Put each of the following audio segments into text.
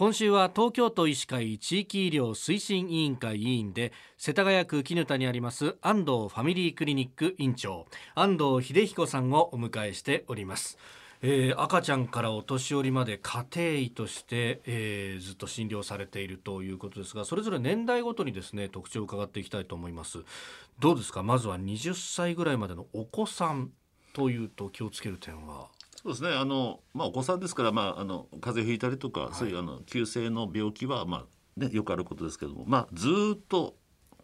今週は東京都医師会地域医療推進委員会委員で世田谷区絹田にあります安藤ファミリークリニック院長安藤秀彦さんをお迎えしております。えー、赤ちゃんからお年寄りまで家庭医として、えー、ずっと診療されているということですがそれぞれ年代ごとにですね特徴を伺っていきたいと思います。どうですか？まずは20歳ぐらいまでのお子さんというと気をつける点は。そうですね。あの、まあ、お子さんですから、まあ、あの風邪ひいたりとか、はい、そういうあの急性の病気は、まあね、よくあることですけども、まあ、ずっと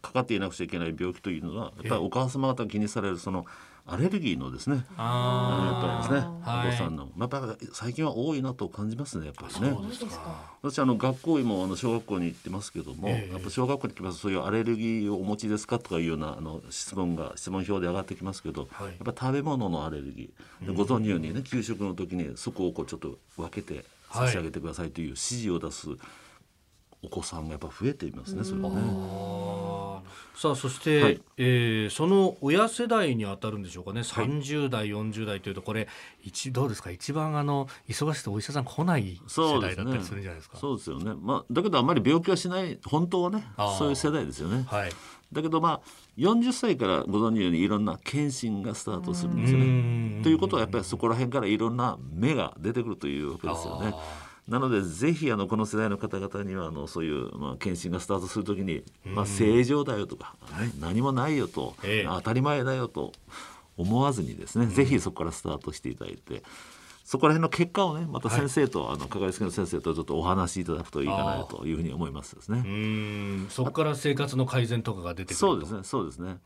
かかっていなくちゃいけない病気というのはやっぱりお母様方気にされるそのアレルギーのですね。あやっぱりですね、はい、お子さんの、やっぱり最近は多いなと感じますねやっぱりね。私あの学校医もあの小学校に行ってますけども、えー、やっぱ小学校に来ますとそういうアレルギーをお持ちですかとかいうようなあの質問が質問票で上がってきますけど、はい、やっぱ食べ物のアレルギーご存知のようにね給食の時にそこをこうちょっと分けて差し上げてくださいという指示を出すお子さんがやっぱ増えていますねそれはね。さあそして、はい、えー、その親世代に当たるんでしょうかね、はい、30代40代というとこれ一どうですか？一番あの忙しくてお医者さん来ない世代だったりするんじゃないですか？そうですよね、まあ、だけどあんまり病気はしない本当はねそういう世代ですよね。はい。だけどまあ40歳からご存知のようにいろんな検診がスタートするんですよね。ということはやっぱりそこら辺からいろんな目が出てくるというわけですよね。なのでぜひあのこの世代の方々にはあのそういう、まあ、検診がスタートするときに、まあ、正常だよとか、何もないよと、え当たり前だよと思わずにですね、うん、ぜひそこからスタートしていただいて。そこら辺の結果をねまた先生と、はい、あのかかりつけの先生とちょっとお話しいただくといいかなというふうに思いますですね。そこから生活の改善とかが出てくるそうですねそうですね。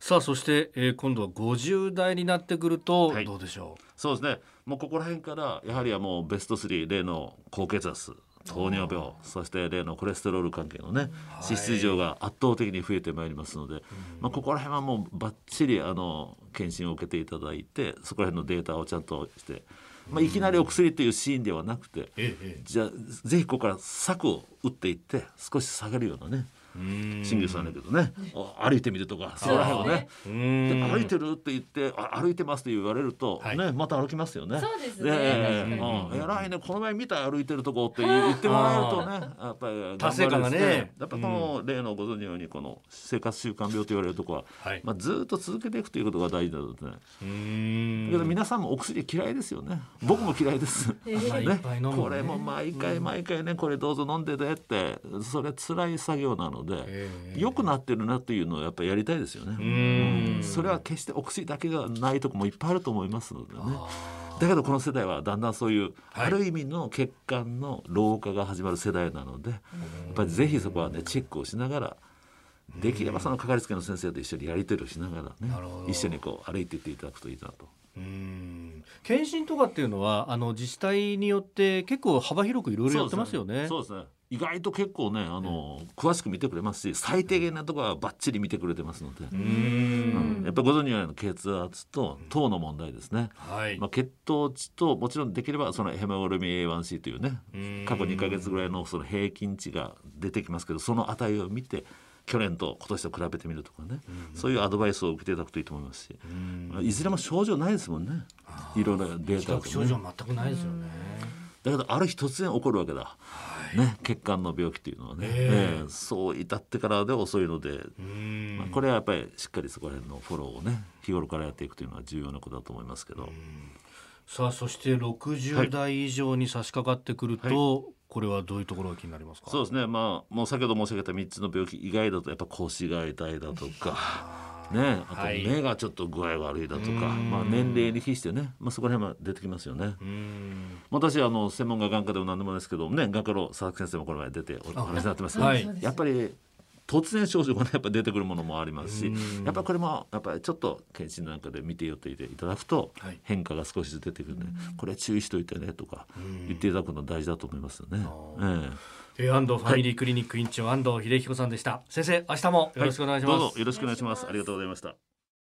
さあそして、えー、今度は50代になってくると、どうでしょう？そうですねもうここら辺からやはりはもうベスト3例の高血圧糖尿病そして例のコレステロール関係のね脂質異常が圧倒的に増えてまいりますので、まあ、ここら辺はもうばっちりあの検診を受けていただいてそこら辺のデータをちゃんとして、まあ、いきなりお薬というシーンではなくて、じゃあぜひここから策を打っていって少し下げるようなね新宮さんだけどね。歩いてみるとか。そこら辺をね。で歩いてるって言って歩いてますって言われると、ねまた歩きますよね。そうですね。えらいねこの前見た歩いてるとこって言ってもらえるとねやっぱり達成感がね。やっぱこの例のご存知のようにこの生活習慣病と言われるとこは、まあずっと続けていくということが大事だとね。だけど皆さんもお薬嫌いですよね。僕も嫌いです。ね。これも毎回毎回ねこれどうぞ飲んでてってそれ辛い作業なので。で良くなってるなっていうのをやっぱりやりたいですよね。それは決してお薬だけがないとこもいっぱいあると思いますのでね。だけどこの世代はだんだんそういう、ある意味の血管の老化が始まる世代なのでやっぱりぜひそこはねチェックをしながらできればそのかかりつけの先生と一緒にやり取りをしながらね一緒にこう歩いていっていただくといいなと。うん。検診とかっていうのはあの自治体によって結構幅広くいろいろやってますよね。そうですね意外と結構ねあの、詳しく見てくれますし最低限なところはばっちり見てくれてますので。うん、やっぱりご存知のように血圧と糖の問題ですね、はい、まあ、血糖値ともちろんできればそのヘモグロビン A1C というね過去2か月ぐらいのその平均値が出てきますけどその値を見て去年と今年と比べてみるとかね、そういうアドバイスを受けていただくといいと思いますし、いずれも症状ないですもんね。いろんなデータ、ね、症状全くないですよね。だけどある日突然起こるわけだ、はいね、血管の病気っていうのはね、えー、そう至ってからで遅いので、まあ、これはやっぱりしっかりそこら辺のフォローをね日頃からやっていくというのは重要なことだと思いますけど。さあそして60代以上に差し掛かってくると、はいはいこれはどういうところが気になりますか？そうですね。まあもう先ほど申し上げた3つの病気以外だとやっぱ腰が痛いだとかね、あと目がちょっと具合悪いだとか、はい、まあ、年齢に比してね、まあ、そこら辺は出てきますよね。私あの専門が眼科でも何でもですけどね眼科の佐々木先生もこの前出てお話になってますけど、はい、やっぱり突然症状がねやっぱ出てくるものもありますしやっぱこれもやっぱりちょっと検診なんかで見てよっていただくと変化が少しずつ出てくるん。で、これ注意しといてねとか言っていただくの大事だと思いますよね。ええ。え安藤ファミリークリニック院長、安藤秀彦さんでした。先生明日もよろしくお願いします、はい、どうぞよろしくお願いします。ありがとうございました